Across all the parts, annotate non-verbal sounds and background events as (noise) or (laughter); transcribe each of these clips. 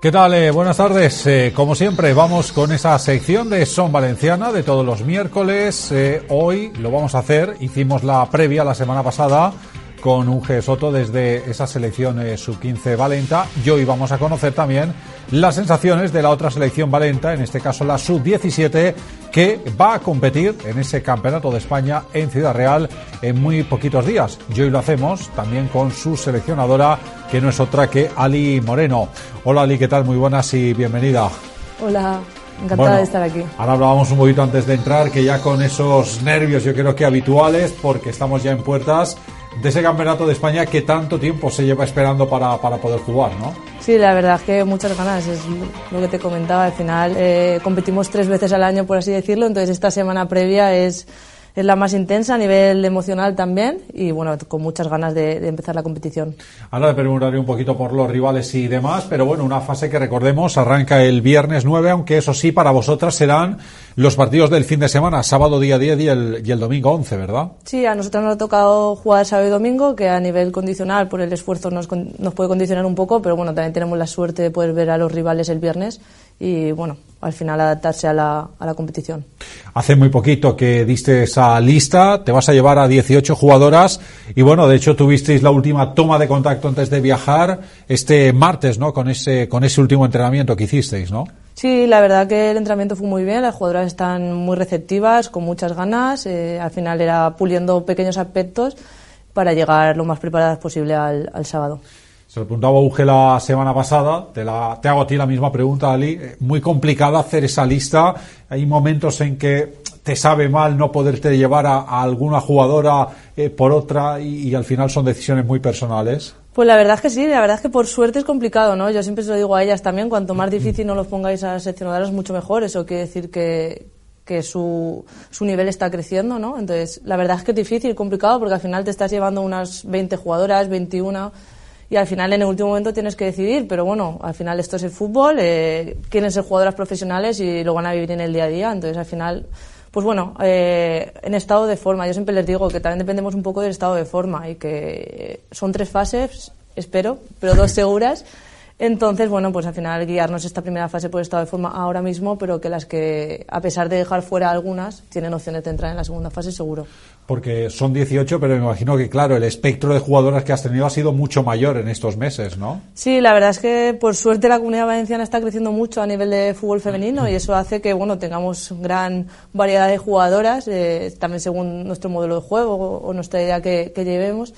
¿Qué tal? Eh, buenas tardes. Eh, como siempre, vamos con esa sección de Son Valenciana de todos los miércoles. Eh, hoy lo vamos a hacer. Hicimos la previa la semana pasada con un G. Soto desde esa selección sub-15 Valenta y hoy vamos a conocer también las sensaciones de la otra selección Valenta, en este caso la sub-17, que va a competir en ese campeonato de España en Ciudad Real en muy poquitos días. Y hoy lo hacemos también con su seleccionadora, que no es otra que Ali Moreno. Hola Ali, ¿qué tal? Muy buenas y bienvenida. Hola. Encantada de estar aquí. Ahora hablábamos un poquito antes de entrar que ya con esos nervios yo creo que habituales porque estamos ya en puertas de ese campeonato de España que tanto tiempo se lleva esperando para, para poder jugar, ¿no? Sí, la verdad es que muchas ganas, es lo que te comentaba, al final eh, competimos tres veces al año, por así decirlo, entonces esta semana previa es es la más intensa a nivel emocional también y bueno, con muchas ganas de, empezar la competición. Ahora le preguntaré un poquito por los rivales y demás, pero bueno, una fase que recordemos arranca el viernes 9, aunque eso sí, para vosotras serán los partidos del fin de semana, sábado día 10 y el, y el domingo 11, ¿verdad? Sí, a nosotros nos ha tocado jugar sábado y domingo, que a nivel condicional por el esfuerzo nos, nos puede condicionar un poco, pero bueno, también tenemos la suerte de poder ver a los rivales el viernes y bueno, al final adaptarse a la, a la competición. Hace muy poquito que diste esa lista, te vas a llevar a 18 jugadoras y bueno, de hecho tuvisteis la última toma de contacto antes de viajar este martes, ¿no? Con ese, con ese último entrenamiento que hicisteis, ¿no? Sí, la verdad que el entrenamiento fue muy bien, las jugadoras están muy receptivas, con muchas ganas, eh, al final era puliendo pequeños aspectos para llegar lo más preparadas posible al, al sábado. Se lo preguntaba a Uge la semana pasada, te, la, te hago a ti la misma pregunta, Ali. Eh, muy complicado hacer esa lista. Hay momentos en que te sabe mal no poderte llevar a, alguna jugadora eh, por otra y, al final son decisiones muy personales. Pues la verdad es que sí, la verdad es que por suerte es complicado, ¿no? Yo siempre se lo digo a ellas también, cuanto más difícil no los pongáis a seleccionadoras, mucho mejor. Eso quiere decir que, que su, su nivel está creciendo, ¿no? Entonces, la verdad es que es difícil, complicado, porque al final te estás llevando unas 20 jugadoras, 21 y al final en el último momento tienes que decidir, pero bueno, al final esto es el fútbol, eh, quieren ser jugadoras profesionales y lo van a vivir en el día a día, entonces al final, pues bueno, eh, en estado de forma, yo siempre les digo que también dependemos un poco del estado de forma y que son tres fases, espero, pero dos (laughs) seguras. Entonces, bueno, pues al final guiarnos esta primera fase por estado de forma ahora mismo, pero que las que, a pesar de dejar fuera algunas, tienen opciones de entrar en la segunda fase seguro. Porque son 18, pero me imagino que, claro, el espectro de jugadoras que has tenido ha sido mucho mayor en estos meses, ¿no? Sí, la verdad es que, por suerte, la comunidad valenciana está creciendo mucho a nivel de fútbol femenino y eso hace que, bueno, tengamos gran variedad de jugadoras, eh, también según nuestro modelo de juego o, nuestra idea que, que llevemos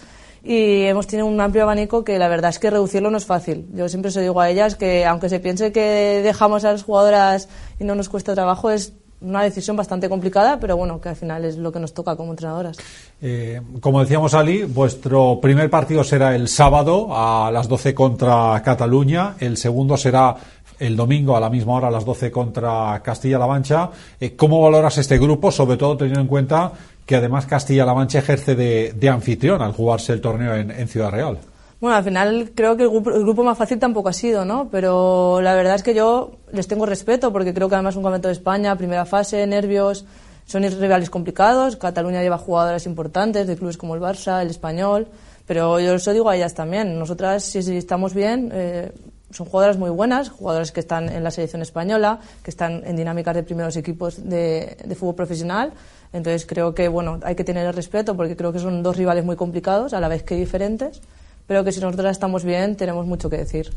y hemos tenido un amplio abanico que la verdad es que reducirlo no es fácil. Yo siempre se digo a ellas que aunque se piense que dejamos a las jugadoras y no nos cuesta trabajo, es una decisión bastante complicada, pero bueno, que al final es lo que nos toca como entrenadoras. Eh, como decíamos, Ali, vuestro primer partido será el sábado a las 12 contra Cataluña, el segundo será el domingo a la misma hora a las 12 contra Castilla-La Mancha. Eh, ¿Cómo valoras este grupo, sobre todo teniendo en cuenta que además Castilla-La Mancha ejerce de, anfitrión al jugarse el torneo en, Ciudad Real. Bueno, al final creo que el grupo, más fácil tampoco ha sido, ¿no? Pero la verdad es que yo les tengo respeto porque creo que además un campeonato de España, primera fase, nervios, son rivales complicados. Cataluña lleva jugadoras importantes de clubes como el Barça, el Español, pero yo eso digo a ellas también. Nosotras, si, estamos bien, eh, son jugadoras muy buenas, jugadoras que están en la selección española, que están en dinámicas de primeros equipos de, de fútbol profesional entonces creo que bueno, hay que tener el respeto porque creo que son dos rivales muy complicados, a la vez que diferentes, pero que si nosotros estamos bien tenemos mucho que decir.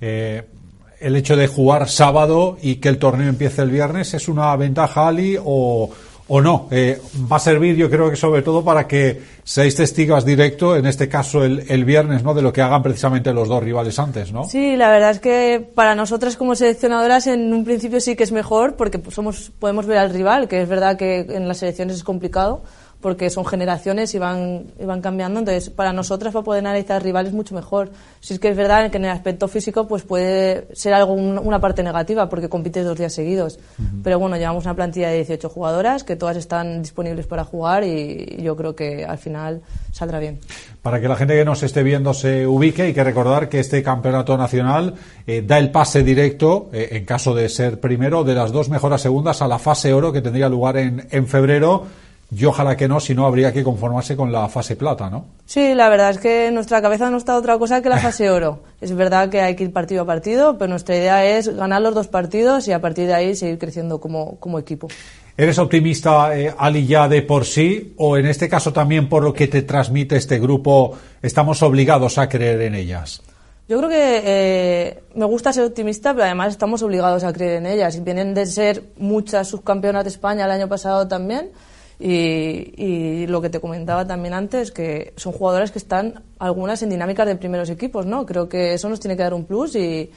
Eh, el hecho de jugar sábado y que el torneo empiece el viernes es una ventaja, Ali, o, o no. Eh, va a servir, yo creo que sobre todo para que seáis testigos directo, en este caso el, el, viernes, ¿no? De lo que hagan precisamente los dos rivales antes, ¿no? Sí, la verdad es que para nosotras como seleccionadoras en un principio sí que es mejor porque somos, podemos ver al rival, que es verdad que en las selecciones es complicado porque son generaciones y van, y van cambiando. Entonces, para nosotras, para poder analizar rivales, mucho mejor. Si es que es verdad que en el aspecto físico, pues puede ser algo, una parte negativa, porque compites dos días seguidos. Pero bueno, llevamos una plantilla de 18 jugadoras que todas están disponibles para jugar y yo creo que al final saldrá bien. Para que la gente que nos esté viendo se ubique, hay que recordar que este campeonato nacional eh, da el pase directo, eh, en caso de ser primero, de las dos mejoras segundas a la fase oro que tendría lugar en, en febrero y ojalá que no, si no habría que conformarse con la fase plata, ¿no? Sí, la verdad es que nuestra cabeza no está otra cosa que la fase oro. es verdad que hay que ir partido a partido, pero nuestra idea es ganar los dos partidos y a partir de ahí seguir creciendo como, como equipo. ¿Eres optimista, eh, Ali, ya de por sí? ¿O en este caso también por lo que te transmite este grupo, estamos obligados a creer en ellas? Yo creo que eh, me gusta ser optimista, pero además estamos obligados a creer en ellas. Y vienen de ser muchas subcampeonas de España el año pasado también. Y, lo que te comentaba también antes, que son jugadoras que están algunas en dinámicas de primeros equipos, ¿no? Creo que eso nos tiene que dar un plus y,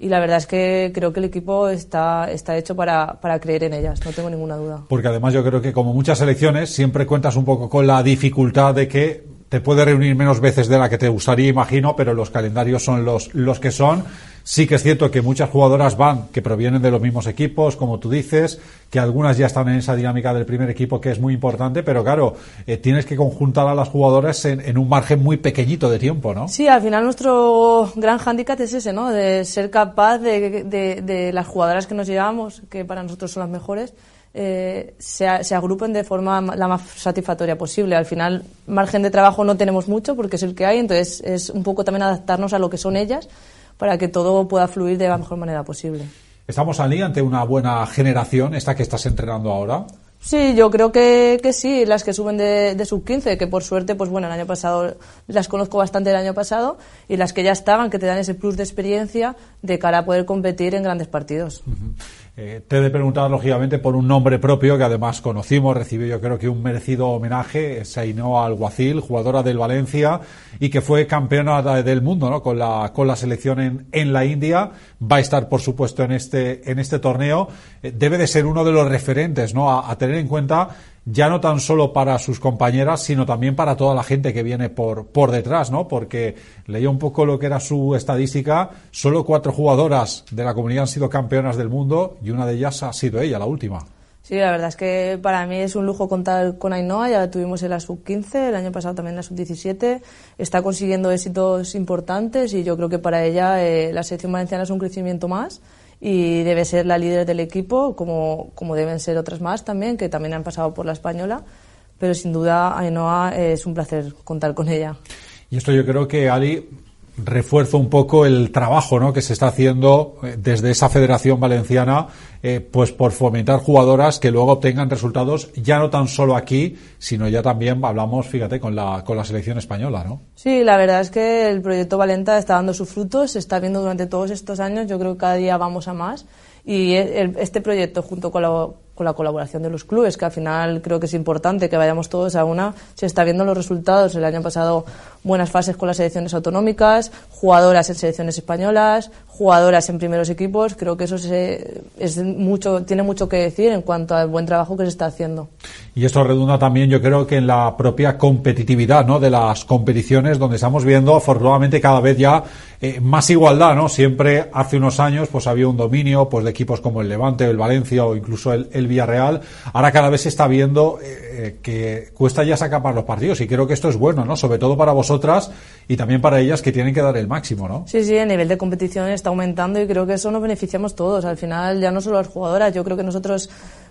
la verdad es que creo que el equipo está, está hecho para, para, creer en ellas, no tengo ninguna duda. Porque además yo creo que como muchas selecciones siempre cuentas un poco con la dificultad de que te puede reunir menos veces de la que te gustaría, imagino, pero los calendarios son los, los que son. Sí que es cierto que muchas jugadoras van, que provienen de los mismos equipos, como tú dices, que algunas ya están en esa dinámica del primer equipo, que es muy importante, pero claro, eh, tienes que conjuntar a las jugadoras en, un margen muy pequeñito de tiempo, ¿no? Sí, al final nuestro gran hándicap es ese, ¿no? De ser capaz de, de, de las jugadoras que nos llevamos, que para nosotros son las mejores, eh, se, agrupen de forma la más satisfactoria posible. Al final, margen de trabajo no tenemos mucho porque es el que hay, entonces es un poco también adaptarnos a lo que son ellas para que todo pueda fluir de la mejor manera posible. ¿Estamos, Ali, ante una buena generación, esta que estás entrenando ahora? Sí, yo creo que, que sí, las que suben de, de sub-15, que por suerte, pues bueno, el año pasado las conozco bastante el año pasado, y las que ya estaban, que te dan ese plus de experiencia de cara a poder competir en grandes partidos. Eh, te he de preguntar, lógicamente, por un nombre propio que además conocimos, recibió yo creo que un merecido homenaje, Sainoa Alguacil, jugadora del Valencia y que fue campeona del mundo ¿no? con, la, con la selección en, en la India. Va a estar, por supuesto, en este, en este torneo. Eh, debe de ser uno de los referentes ¿no? a, a tener en cuenta ya no tan solo para sus compañeras, sino también para toda la gente que viene por, por detrás, ¿no? Porque leía un poco lo que era su estadística, solo cuatro jugadoras de la comunidad han sido campeonas del mundo y una de ellas ha sido ella, la última. Sí, la verdad es que para mí es un lujo contar con Ainhoa, ya la tuvimos en la sub-15, el año pasado también en la sub-17, está consiguiendo éxitos importantes y yo creo que para ella eh, la selección valenciana es un crecimiento más y debe ser la líder del equipo, como, como deben ser otras más también, que también han pasado por la española. Pero sin duda, Ainhoa, es un placer contar con ella. Y esto yo creo que, Ali, refuerzo un poco el trabajo ¿no? que se está haciendo eh, desde esa Federación Valenciana eh, pues por fomentar jugadoras que luego obtengan resultados ya no tan solo aquí sino ya también hablamos fíjate con la con la selección española ¿no? Sí la verdad es que el proyecto Valenta está dando sus frutos se está viendo durante todos estos años yo creo que cada día vamos a más y este proyecto junto con la con la colaboración de los clubes, que al final creo que es importante que vayamos todos a una. Se está viendo los resultados. El año pasado buenas fases con las selecciones autonómicas, jugadoras en selecciones españolas, jugadoras en primeros equipos. Creo que eso es mucho, tiene mucho que decir en cuanto al buen trabajo que se está haciendo. Y esto redunda también, yo creo que en la propia competitividad ¿no? de las competiciones, donde estamos viendo afortunadamente cada vez ya eh, más igualdad, ¿no? Siempre hace unos años pues había un dominio pues de equipos como el Levante, el Valencia o incluso el, el Villarreal. Ahora cada vez se está viendo eh, eh, que cuesta ya sacar los partidos y creo que esto es bueno, ¿no? Sobre todo para vosotras y también para ellas que tienen que dar el máximo, ¿no? Sí, sí, el nivel de competición está aumentando y creo que eso nos beneficiamos todos. Al final ya no solo las jugadoras, yo creo que nosotros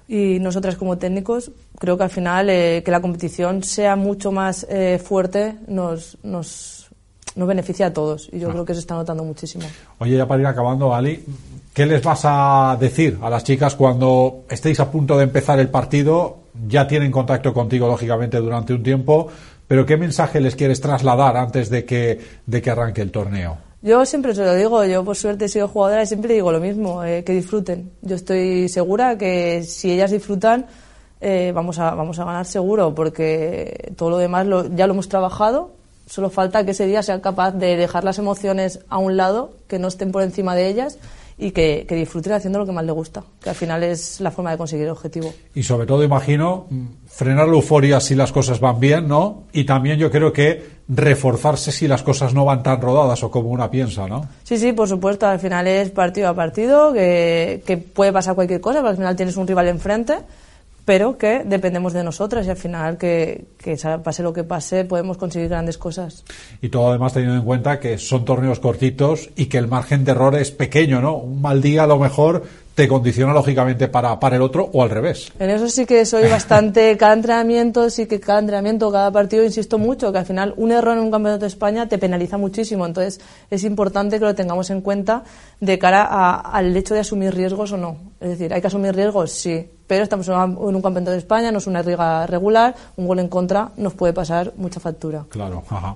y nosotras como técnicos, creo que al final eh, que la competición sea mucho más eh, fuerte nos, nos, nos beneficia a todos y yo ah. creo que se está notando muchísimo. Oye, ya para ir acabando, Ali, ¿qué les vas a decir a las chicas cuando estéis a punto de empezar el partido ya tienen contacto contigo, lógicamente, durante un tiempo, pero ¿qué mensaje les quieres trasladar antes de que, de que arranque el torneo? Yo siempre se lo digo, yo por suerte he sido jugadora y siempre digo lo mismo, eh, que disfruten. Yo estoy segura que si ellas disfrutan, eh, vamos, a, vamos a ganar seguro, porque todo lo demás ya lo hemos trabajado, solo falta que ese día sea capaz de dejar las emociones a un lado, que no estén por encima de ellas y que, que, disfruten haciendo lo que más le gusta, que al final es la forma de conseguir el objetivo. Y sobre todo, imagino, frenar la euforia si las cosas van bien, ¿no? Y también yo creo que reforzarse si las cosas no van tan rodadas o como una piensa, ¿no? Sí, sí, por supuesto, al final es partido a partido, que, que puede pasar cualquier cosa, pero al final tienes un rival enfrente pero que dependemos de nosotras y al final que, pase lo que pase podemos conseguir grandes cosas. Y todo además teniendo en cuenta que son torneos cortitos y que el margen de error es pequeño, ¿no? Un mal día a lo mejor te condiciona lógicamente para, para el otro o al revés. En eso sí que soy bastante, (laughs) cada entrenamiento, sí que cada entrenamiento, cada partido, insisto mucho, que al final un error en un campeonato de España te penaliza muchísimo. Entonces es importante que lo tengamos en cuenta de cara al hecho de asumir riesgos o no. Es decir, ¿hay que asumir riesgos? Sí. Pero estamos en un campeonato de España, no es una liga regular, un gol en contra nos puede pasar mucha factura. Claro, ajá.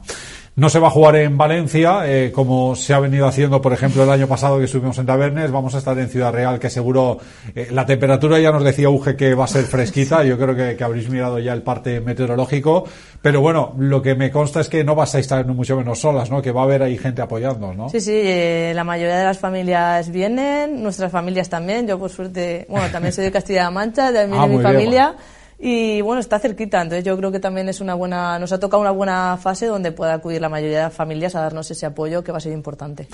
No se va a jugar en Valencia, eh, como se ha venido haciendo, por ejemplo, el año pasado que estuvimos en Tabernes. Vamos a estar en Ciudad Real, que seguro eh, la temperatura ya nos decía Uge que va a ser fresquita. Yo creo que, habréis mirado ya el parte meteorológico. Pero bueno, lo que me consta es que no vas a estar mucho menos solas, ¿no? Que va a haber ahí gente apoyando, ¿no? Sí, sí, eh, la mayoría de las familias vienen, nuestras familias también. Yo, por suerte, bueno, también soy de Castilla-La Mancha, de, ah, mi familia. Y bueno, está cerquita, entonces yo creo que también es una buena, nos ha tocado una buena fase donde pueda acudir la mayoría de las familias a darnos ese apoyo que va a ser importante.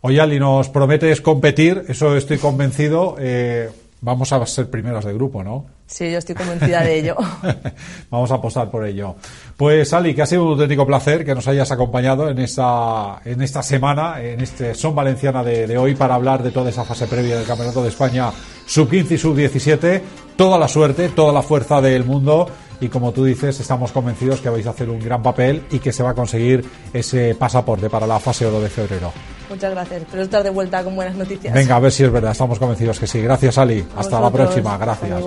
Oye, Ali, nos prometes competir, eso estoy convencido. Eh, vamos a ser primeros de grupo, ¿no? Sí, yo estoy convencida de ello. (laughs) Vamos a apostar por ello. Pues Ali, que ha sido un auténtico placer que nos hayas acompañado en esta, en esta semana, en este Son Valenciana de, de hoy, para hablar de toda esa fase previa del Campeonato de España sub-15 y sub-17. Toda la suerte, toda la fuerza del mundo y como tú dices, estamos convencidos que vais a hacer un gran papel y que se va a conseguir ese pasaporte para la fase oro de febrero. Muchas gracias. Espero estar de vuelta con buenas noticias. Venga, a ver si es verdad. Estamos convencidos que sí. Gracias, Ali. Hasta la próxima. Gracias.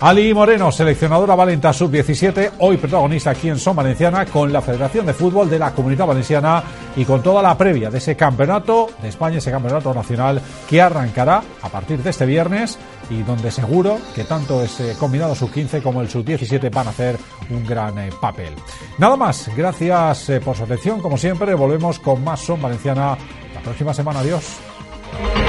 Ali Moreno, seleccionadora Valenta Sub-17, hoy protagonista aquí en Son Valenciana con la Federación de Fútbol de la Comunidad Valenciana y con toda la previa de ese campeonato de España, ese campeonato nacional que arrancará a partir de este viernes y donde seguro que tanto ese combinado sub-15 como el sub-17 van a hacer un gran eh, papel. Nada más, gracias eh, por su atención, como siempre, volvemos con más Son Valenciana próxima semana. Adiós.